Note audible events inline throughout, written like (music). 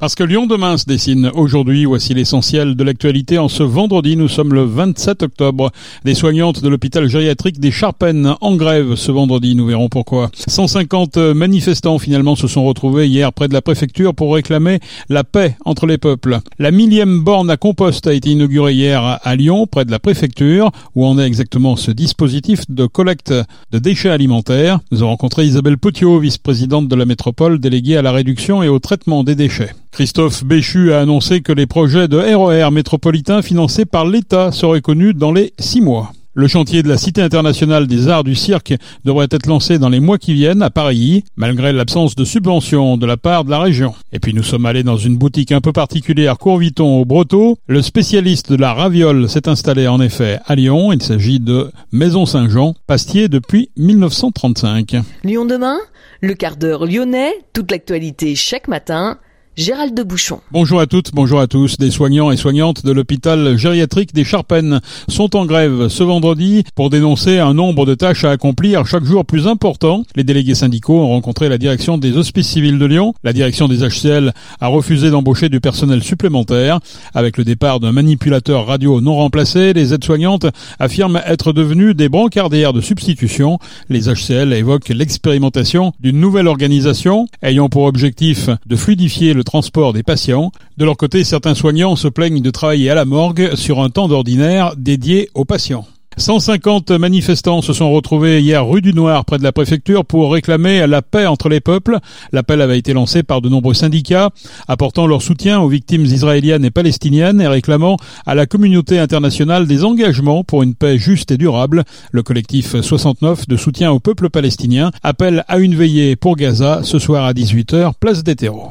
Parce que Lyon demain se dessine aujourd'hui, voici l'essentiel de l'actualité. En ce vendredi, nous sommes le 27 octobre. Des soignantes de l'hôpital gériatrique des Charpennes en grève ce vendredi, nous verrons pourquoi. 150 manifestants finalement se sont retrouvés hier près de la préfecture pour réclamer la paix entre les peuples. La millième borne à compost a été inaugurée hier à Lyon, près de la préfecture, où en est exactement ce dispositif de collecte de déchets alimentaires? Nous avons rencontré Isabelle Potiot, vice-présidente de la métropole, déléguée à la réduction et au traitement des déchets. Christophe Béchu a annoncé que les projets de RER métropolitain financés par l'État seraient connus dans les six mois. Le chantier de la Cité internationale des arts du cirque devrait être lancé dans les mois qui viennent à Paris, malgré l'absence de subventions de la part de la région. Et puis nous sommes allés dans une boutique un peu particulière, Courviton au Breteau. Le spécialiste de la raviole s'est installé en effet à Lyon. Il s'agit de Maison Saint-Jean, pastier depuis 1935. Lyon demain, le quart d'heure lyonnais, toute l'actualité chaque matin Gérald de Bouchon. Bonjour à toutes, bonjour à tous. Des soignants et soignantes de l'hôpital gériatrique des Charpennes sont en grève ce vendredi pour dénoncer un nombre de tâches à accomplir chaque jour plus important. Les délégués syndicaux ont rencontré la direction des hospices civils de Lyon. La direction des HCL a refusé d'embaucher du personnel supplémentaire. Avec le départ d'un manipulateur radio non remplacé, les aides-soignantes affirment être devenues des brancardières de substitution. Les HCL évoquent l'expérimentation d'une nouvelle organisation ayant pour objectif de fluidifier le transport des patients. De leur côté, certains soignants se plaignent de travailler à la morgue sur un temps d'ordinaire dédié aux patients. 150 manifestants se sont retrouvés hier rue du Noir près de la préfecture pour réclamer la paix entre les peuples. L'appel avait été lancé par de nombreux syndicats apportant leur soutien aux victimes israéliennes et palestiniennes et réclamant à la communauté internationale des engagements pour une paix juste et durable. Le collectif 69 de soutien au peuple palestinien appelle à une veillée pour Gaza ce soir à 18h, place des terreaux.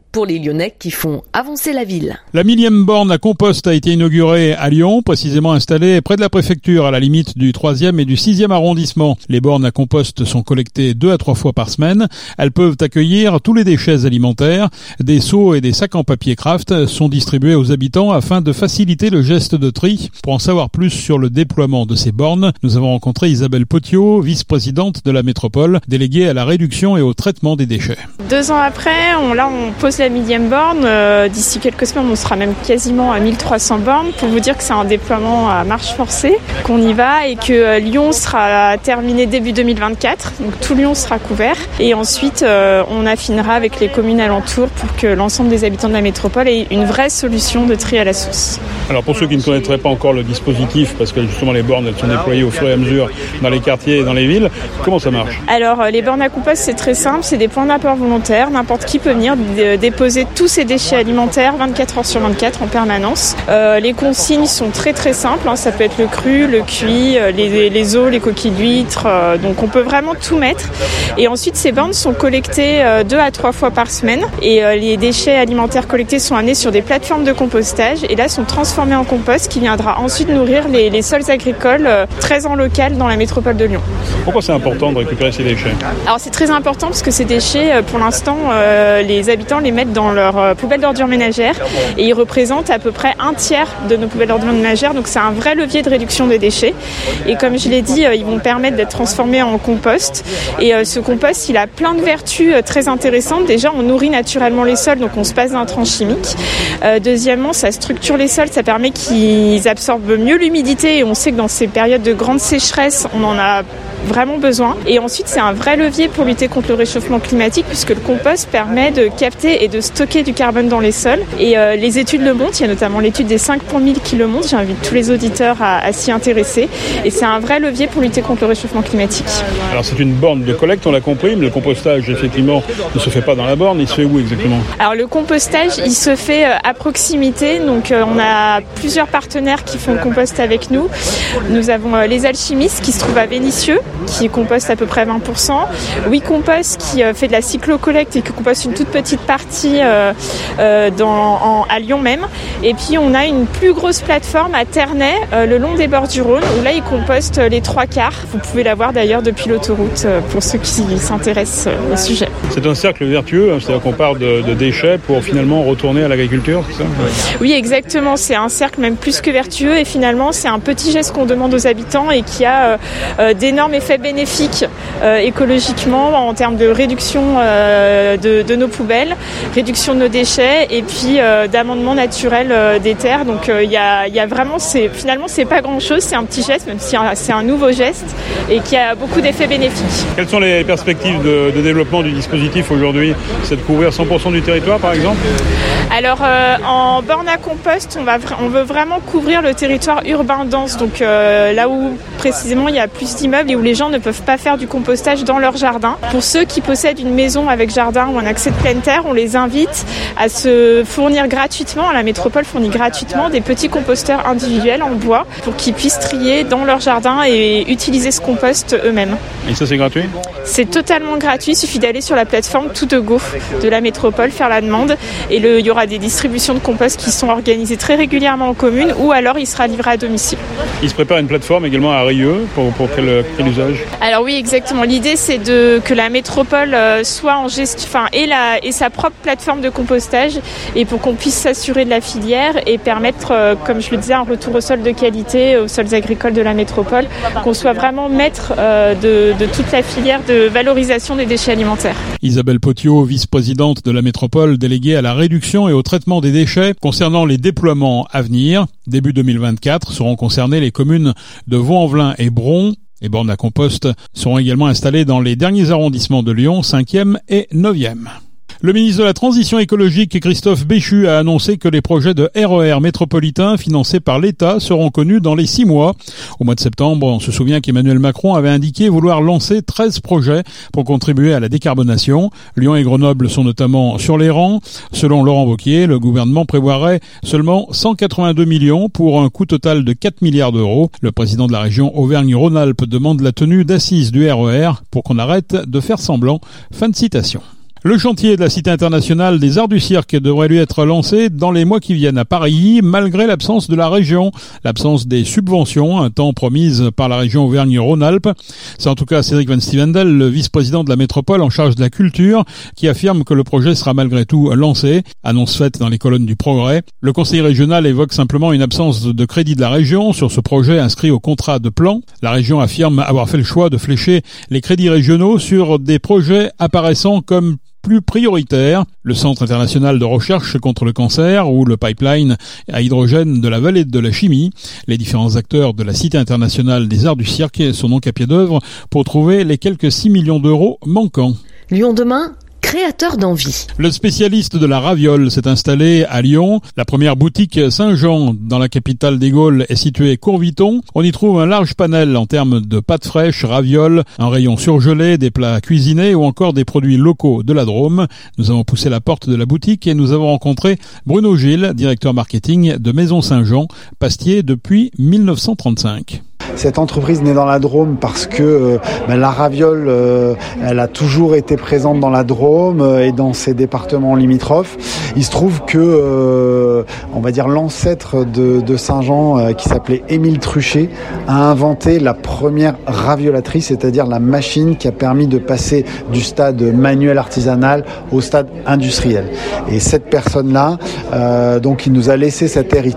pour les Lyonnais qui font avancer la ville. La millième borne à compost a été inaugurée à Lyon, précisément installée près de la préfecture, à la limite du 3e et du 6e arrondissement. Les bornes à compost sont collectées deux à trois fois par semaine. Elles peuvent accueillir tous les déchets alimentaires. Des seaux et des sacs en papier craft sont distribués aux habitants afin de faciliter le geste de tri. Pour en savoir plus sur le déploiement de ces bornes, nous avons rencontré Isabelle Potiot, vice-présidente de la métropole, déléguée à la réduction et au traitement des déchets. Deux ans après, on, là, on pose la millième borne. Euh, d'ici quelques semaines, on sera même quasiment à 1300 bornes pour vous dire que c'est un déploiement à marche forcée, qu'on y va et que euh, Lyon sera terminé début 2024. Donc tout Lyon sera couvert. Et ensuite, euh, on affinera avec les communes alentours pour que l'ensemble des habitants de la métropole ait une vraie solution de tri à la source. Alors pour ceux qui ne connaîtraient pas encore le dispositif, parce que justement les bornes elles sont déployées au fur et à mesure dans les quartiers et dans les villes, comment ça marche? Alors les bornes à compost c'est très simple, c'est des points d'apport volontaires, n'importe qui peut venir déposer tous ses déchets alimentaires 24 heures sur 24 en permanence. Euh, les consignes sont très très simples, hein. ça peut être le cru, le cuit, euh, les, les os, les coquilles d'huîtres, euh, donc on peut vraiment tout mettre. Et ensuite ces bornes sont collectées deux à trois fois par semaine et les déchets alimentaires collectés sont amenés sur des plateformes de compostage et là sont transformés en compost qui viendra ensuite nourrir les, les sols agricoles très en local dans la métropole de Lyon. Pourquoi c'est important de récupérer ces déchets? Alors c'est très important parce que ces déchets, pour l'instant, les habitants les mettent dans leur euh, poubelles d'ordures ménagères et ils représentent à peu près un tiers de nos poubelles d'ordures ménagères. Donc c'est un vrai levier de réduction des déchets. Et comme je l'ai dit, euh, ils vont permettre d'être transformés en compost. Et euh, ce compost, il a plein de vertus très intéressantes. Déjà, on nourrit naturellement les sols, donc on se passe d'intrants chimiques. deuxièmement, ça structure les sols, ça permet qu'ils absorbent mieux l'humidité. Et on sait que dans ces périodes de grande sécheresse, on en a vraiment besoin. Et ensuite, c'est un vrai levier pour lutter contre le réchauffement climatique puisque le compost permet de capter et de stocker du carbone dans les sols. Et euh, les études le montrent, il y a notamment l'étude des 5 pour 1000 qui le montrent. J'invite tous les auditeurs à, s'y intéresser. Et c'est un vrai levier pour lutter contre le réchauffement climatique. Alors c'est une borne de collecte, on l'a compris, mais le compostage effectivement ne se fait pas dans la borne, il se fait où exactement? Alors le compostage, il se fait euh, à proximité. Donc euh, on a plusieurs partenaires qui font le compost avec nous. Nous avons les alchimistes qui se trouvent à Vénissieux, qui composte à peu près 20%. Oui Compost qui euh, fait de la cyclocollecte et qui composte une toute petite partie euh, euh, dans, à Lyon même. Et puis on a une plus grosse plateforme à Ternay, le long des bords du Rhône, où là ils compostent les trois quarts. Vous pouvez la voir d'ailleurs depuis l'autoroute pour ceux qui s'intéressent au sujet. C'est un cercle vertueux, hein, c'est-à-dire qu'on part de, de, déchets pour finalement retourner à l'agriculture, c'est ça? Oui, exactement. C'est un cercle même plus que vertueux et finalement c'est un petit geste qu'on demande aux habitants et qui a d'énormes effets bénéfiques écologiquement en termes de réduction de, de, nos poubelles, réduction de nos déchets et puis d'amendement naturel des terres. Donc il y a, y, a, vraiment, finalement c'est pas grand-chose, c'est un petit geste, même si c'est un nouveau geste et qui a beaucoup d'effets bénéfiques. Quelles sont les perspectives de, de développement du dispositif aujourd'hui? C'est de couvrir 100% du territoire par exemple? Alors euh, en borne à compost, on, va, on veut vraiment couvrir le territoire urbain dense, donc euh, là où précisément il y a plus d'immeubles et où les gens ne peuvent pas faire du compostage dans leur jardin. Pour ceux qui possèdent une maison avec jardin ou un accès de pleine terre, on les invite à se fournir gratuitement, la métropole fournit gratuitement des petits composteurs individuels en bois pour qu'ils puissent trier dans leur jardin et utiliser ce compost eux-mêmes. Et ça c'est gratuit? C'est totalement gratuit, il suffit d'aller sur la plateforme Tout de Go de la métropole, faire la demande et le, il y aura des distributions de compost qui sont organisées très régulièrement en commune ou alors il sera livré à domicile. Il se prépare une plateforme également à Rieux pour, pour quel, quel, usage Alors oui exactement, l'idée c'est de que la métropole soit en gestion, enfin et, la, et sa propre plateforme de compostage et pour qu'on puisse s'assurer de la filière et permettre, comme je le disais, un retour au sol de qualité aux sols agricoles de la métropole, qu'on soit vraiment maître de, de toute la filière de valorisation des déchets alimentaires. Isabelle Potiot, vice-présidente de la métropole déléguée à la réduction et au traitement des déchets concernant les déploiements à venir. Début 2024 seront concernées les communes de Vaux-en-Velin et Bron. Les bornes à compost seront également installées dans les derniers arrondissements de Lyon, 5e et 9e. Le ministre de la Transition écologique, Christophe Béchu, a annoncé que les projets de RER métropolitains financés par l'État seront connus dans les six mois. Au mois de septembre, on se souvient qu'Emmanuel Macron avait indiqué vouloir lancer 13 projets pour contribuer à la décarbonation. Lyon et Grenoble sont notamment sur les rangs. Selon Laurent Wauquiez, le gouvernement prévoirait seulement 182 millions pour un coût total de 4 milliards d'euros. Le président de la région Auvergne-Rhône-Alpes demande la tenue d'assises du RER pour qu'on arrête de faire semblant. Fin de citation. Le chantier de la Cité internationale des arts du cirque devrait lui être lancé dans les mois qui viennent à Paris, malgré l'absence de la région, l'absence des subventions, un temps promises par la région Auvergne-Rhône-Alpes. C'est en tout cas Cédric Van Stevendel, le vice-président de la métropole en charge de la culture, qui affirme que le projet sera malgré tout lancé, annonce faite dans les colonnes du Progrès. Le conseil régional évoque simplement une absence de crédit de la région sur ce projet inscrit au contrat de plan. La région affirme avoir fait le choix de flécher les crédits régionaux sur des projets apparaissant comme plus prioritaire, le Centre international de recherche contre le cancer ou le pipeline à hydrogène de la vallée de la chimie. Les différents acteurs de la Cité internationale des arts du cirque sont donc à pied d'œuvre pour trouver les quelques 6 millions d'euros manquants. Lyon demain créateur d'envie. Le spécialiste de la raviole s'est installé à Lyon. La première boutique Saint-Jean dans la capitale des Gaules est située Courviton. On y trouve un large panel en termes de pâtes fraîches, ravioles, un rayon surgelé, des plats cuisinés ou encore des produits locaux de la Drôme. Nous avons poussé la porte de la boutique et nous avons rencontré Bruno Gilles, directeur marketing de Maison Saint-Jean, pastier depuis 1935. Cette entreprise naît dans la Drôme parce que euh, ben, la raviole, euh, elle a toujours été présente dans la Drôme euh, et dans ses départements limitrophes. Il se trouve que, on va dire, l'ancêtre de, Saint-Jean, qui s'appelait Émile Truchet, a inventé la première raviolatrice, c'est-à-dire la machine qui a permis de passer du stade manuel artisanal au stade industriel. Et cette personne-là, euh, donc, il nous a laissé cet, hérit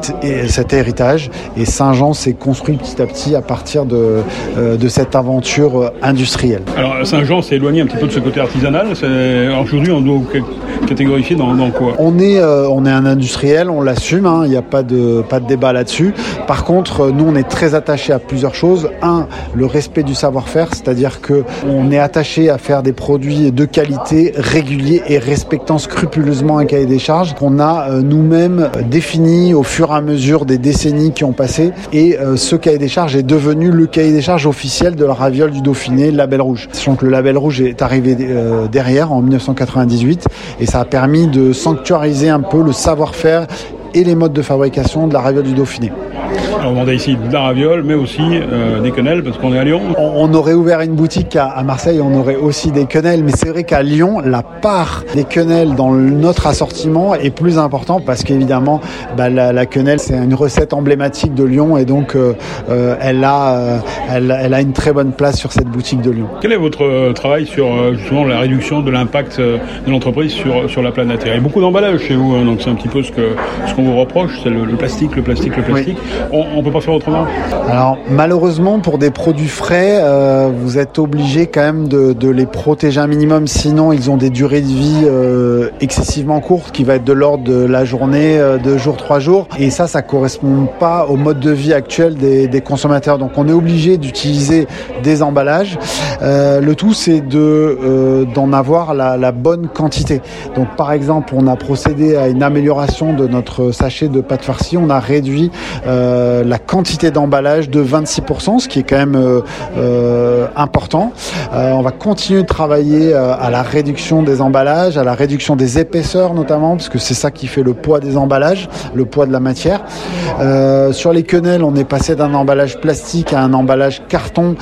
cet héritage et Saint-Jean s'est construit petit à petit partir de, euh, de cette aventure industrielle. Alors Saint-Jean s'est éloigné un petit peu de ce côté artisanal. Aujourd'hui, on doit catégorifier dans, dans quoi? On est, euh, on est un industriel, on l'assume, il hein, n'y a pas de, pas de débat là-dessus. Par contre, nous, on est très attaché à plusieurs choses. Un, le respect du savoir-faire, c'est-à-dire que on est attaché à faire des produits de qualité, réguliers et respectant scrupuleusement un cahier des charges qu'on a euh, nous-mêmes défini au fur et à mesure des décennies qui ont passé. Et euh, ce cahier des charges est devenu le cahier des charges officiel de la raviole du Dauphiné, le label rouge. Sachant que le label rouge est arrivé euh, derrière en 1998 et ça a permis de sanctuariser un peu le savoir-faire et les modes de fabrication de la raviole du Dauphiné. On vendait ici de la raviole, mais aussi euh, des quenelles, parce qu'on est à Lyon. On, aurait ouvert une boutique à, Marseille, on aurait aussi des quenelles, mais c'est vrai qu'à Lyon, la part des quenelles dans notre assortiment est plus importante parce qu'évidemment, bah, la, quenelle, c'est une recette emblématique de Lyon et donc euh, euh, elle, a, elle, a une très bonne place sur cette boutique de Lyon. Quel est votre travail sur justement la réduction de l'impact de l'entreprise sur, sur la planète? Il y a beaucoup d'emballage chez vous, hein, donc c'est un petit peu ce qu'on ce qu'on vous reproche, c'est le, plastique, le plastique, le plastique. On ne peut pas faire autrement Alors malheureusement, pour des produits frais, euh, vous êtes obligé quand même de, les protéger un minimum, sinon ils ont des durées de vie euh, excessivement courtes, qui va être de l'ordre de la journée, euh, deux jours, trois jours. Et ça, ça correspond pas au mode de vie actuel des, consommateurs. Donc on est obligé d'utiliser des emballages. le tout, c'est de d'en avoir la, la bonne quantité. Donc par exemple, on a procédé à une amélioration de notre sachet de pâte farcie. On a réduit la quantité d'emballage de 26%, ce qui est quand même euh, euh, important. Euh, on va continuer de travailler à la réduction des emballages, à la réduction des épaisseurs notamment, parce que c'est ça qui fait le poids des emballages, le poids de la matière. sur les quenelles, on est passé d'un emballage plastique à un emballage carton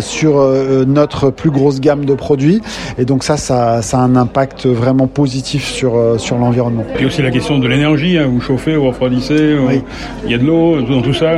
sur notre plus grosse gamme de produits. Et donc ça, ça, a un impact vraiment positif sur, sur l'environnement. Et aussi la question de l'énergie, hein, vous chauffez, vous refroidissez, il y a de l'eau, dans tout ça,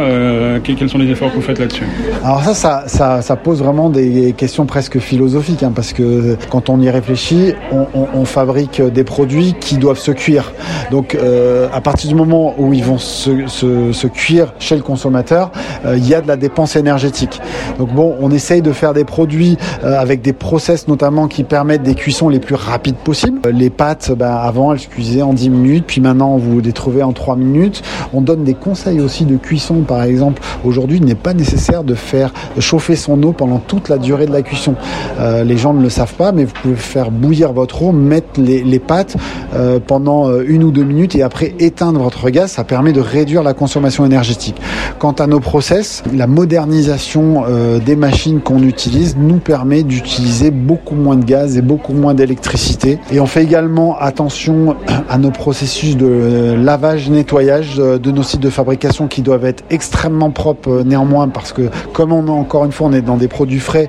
quels sont les efforts que vous faites là-dessus alors ça, ça, ça, pose vraiment des questions presque philosophiques, hein, parce que quand on y réfléchit, on, fabrique des produits qui doivent se cuire. Donc euh, à partir du moment où ils vont se, cuire chez le consommateur, euh, il y a de la dépense énergétique. Donc bon, on essaye de faire des produits euh, avec des process notamment qui permettent des cuissons les plus rapides possibles. Les pâtes, ben, avant elles se cuisaient en 10 minutes, puis maintenant vous les trouvez en 3 minutes. On donne des conseils aussi de cuisson, par exemple. Aujourd'hui, il n'est pas nécessaire de faire chauffer son eau pendant toute la durée de la cuisson. Euh, les gens ne le savent pas, mais vous pouvez faire bouillir votre eau, mettre les, pâtes euh, pendant euh, une ou deux minutes et après éteindre votre gaz. Ça permet de réduire la consommation énergétique. Quant à nos process, la modernisation des machines qu'on utilise nous permet d'utiliser beaucoup moins de gaz et beaucoup moins d'électricité. Et on fait également attention à nos processus de lavage, nettoyage de nos sites de fabrication qui doivent être extrêmement propres néanmoins parce que comme on a encore une fois on est dans des produits frais,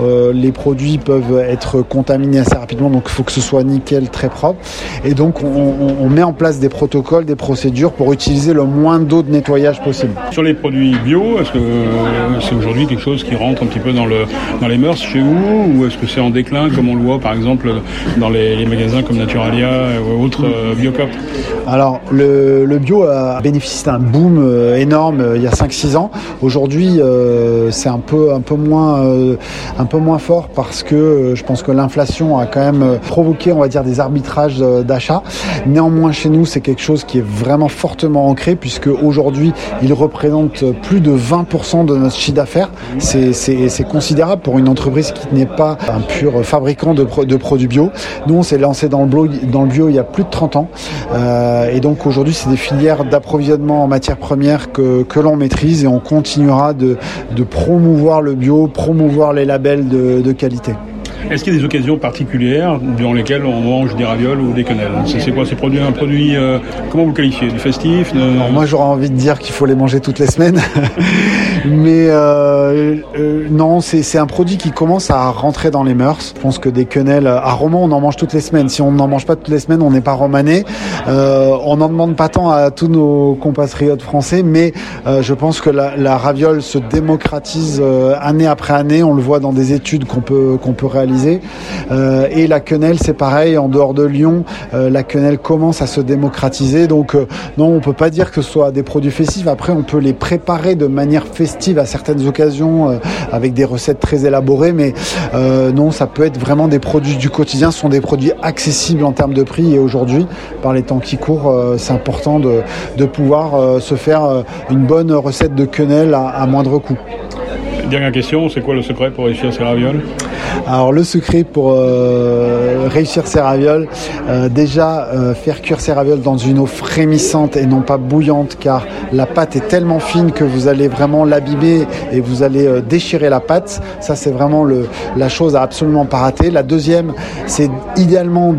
euh, les produits peuvent être contaminés assez rapidement, donc il faut que ce soit nickel, très propre. Et donc on, met en place des protocoles, des procédures pour utiliser le moins d'eau de nettoyage possible. Sur les produits bio, est-ce que euh, c'est aujourd'hui quelque chose qui rentre un petit peu dans, le, dans les mœurs chez vous ou est-ce que c'est en déclin comme on le voit par exemple dans les, magasins comme Naturalia ou autres euh, Biocop Alors le, le, bio a bénéficié d'un boom énorme il y a 5-6 ans. Aujourd'hui, euh, c'est un peu un peu moins euh, un peu moins fort parce que euh, je pense que l'inflation a quand même provoqué, on va dire, des arbitrages d'achat. Néanmoins, chez nous, c'est quelque chose qui est vraiment fortement ancré puisque aujourd'hui, il représente plus de 20% de notre chiffre d'affaires. C'est considérable pour une entreprise qui n'est pas un pur fabricant de, de produits bio. Nous, on s'est lancé dans le, bio, dans le bio il y a plus de 30 ans. Euh, et donc aujourd'hui, c'est des filières d'approvisionnement en matières premières que, que l'on maîtrise et on continuera de, promouvoir le bio, promouvoir les labels de, qualité. Est-ce qu'il y a des occasions particulières durant lesquelles on mange des ravioles ou des quenelles C'est quoi C'est produit, un produit, euh, comment vous le qualifiez Du festif Moi j'aurais envie de dire qu'il faut les manger toutes les semaines. (laughs) Mais euh, euh, non, c'est un produit qui commence à rentrer dans les mœurs. Je pense que des quenelles, à Romans on en mange toutes les semaines. Si on n'en mange pas toutes les semaines, on n'est pas romané. on n'en demande pas tant à tous nos compatriotes français, mais je pense que la, la raviole se démocratise année après année. On le voit dans des études qu'on peut, qu'on peut réaliser euh, et la quenelle, c'est pareil, en dehors de Lyon, euh, la quenelle commence à se démocratiser. Donc euh, non, on peut pas dire que ce soit des produits festifs. Après, on peut les préparer de manière festive à certaines occasions avec des recettes très élaborées, mais non, ça peut être vraiment des produits du quotidien. Ce sont des produits accessibles en termes de prix. Et aujourd'hui, par les temps qui courent, c'est important de, pouvoir se faire une bonne recette de quenelle à moindre coût. Dernière question, c'est quoi le secret pour réussir ces ravioles? Alors le secret pour euh, réussir ces ravioles, euh, déjà euh, faire cuire ces ravioles dans une eau frémissante et non pas bouillante car la pâte est tellement fine que vous allez vraiment l'abîmer et vous allez déchirer la pâte. Ça c'est vraiment la chose à absolument pas rater. La deuxième, c'est idéalement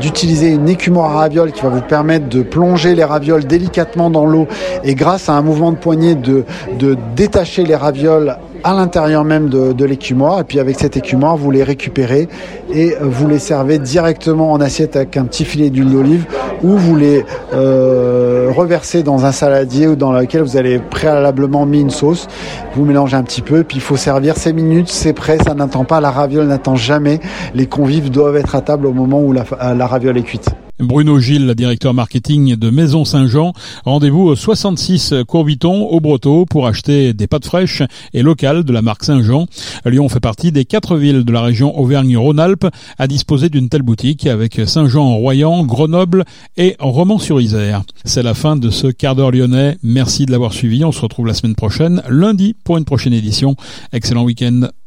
d'utiliser une écumoire à ravioles qui va vous permettre de plonger les ravioles délicatement dans l'eau et grâce à un mouvement de poignet de, de détacher les ravioles à l'intérieur même de, de l'écumoire. Et puis avec cet écumoire, vous les récupérez et vous les servez directement en assiette avec un petit filet d'huile d'olive ou vous les euh, reversez dans un saladier ou dans lequel vous allez préalablement mis une sauce. Vous mélangez un petit peu, puis il faut servir 5 minutes, c'est prêt, ça n'attend pas, la raviole n'attend jamais. Les convives doivent être à table au moment où la, la raviole est cuite. Bruno Gilles, directeur marketing de Maison Saint-Jean. Rendez-vous au 66 Courbiton au Breteau pour acheter des pâtes fraîches et locales de la marque Saint-Jean. Lyon fait partie des quatre villes de la région Auvergne-Rhône-Alpes à disposer d'une telle boutique avec Saint-Jean-Royan, Grenoble et Romans-sur-Isère. C'est la fin de ce quart d'heure lyonnais. Merci de l'avoir suivi. On se retrouve la semaine prochaine, lundi, pour une prochaine édition. Excellent week-end.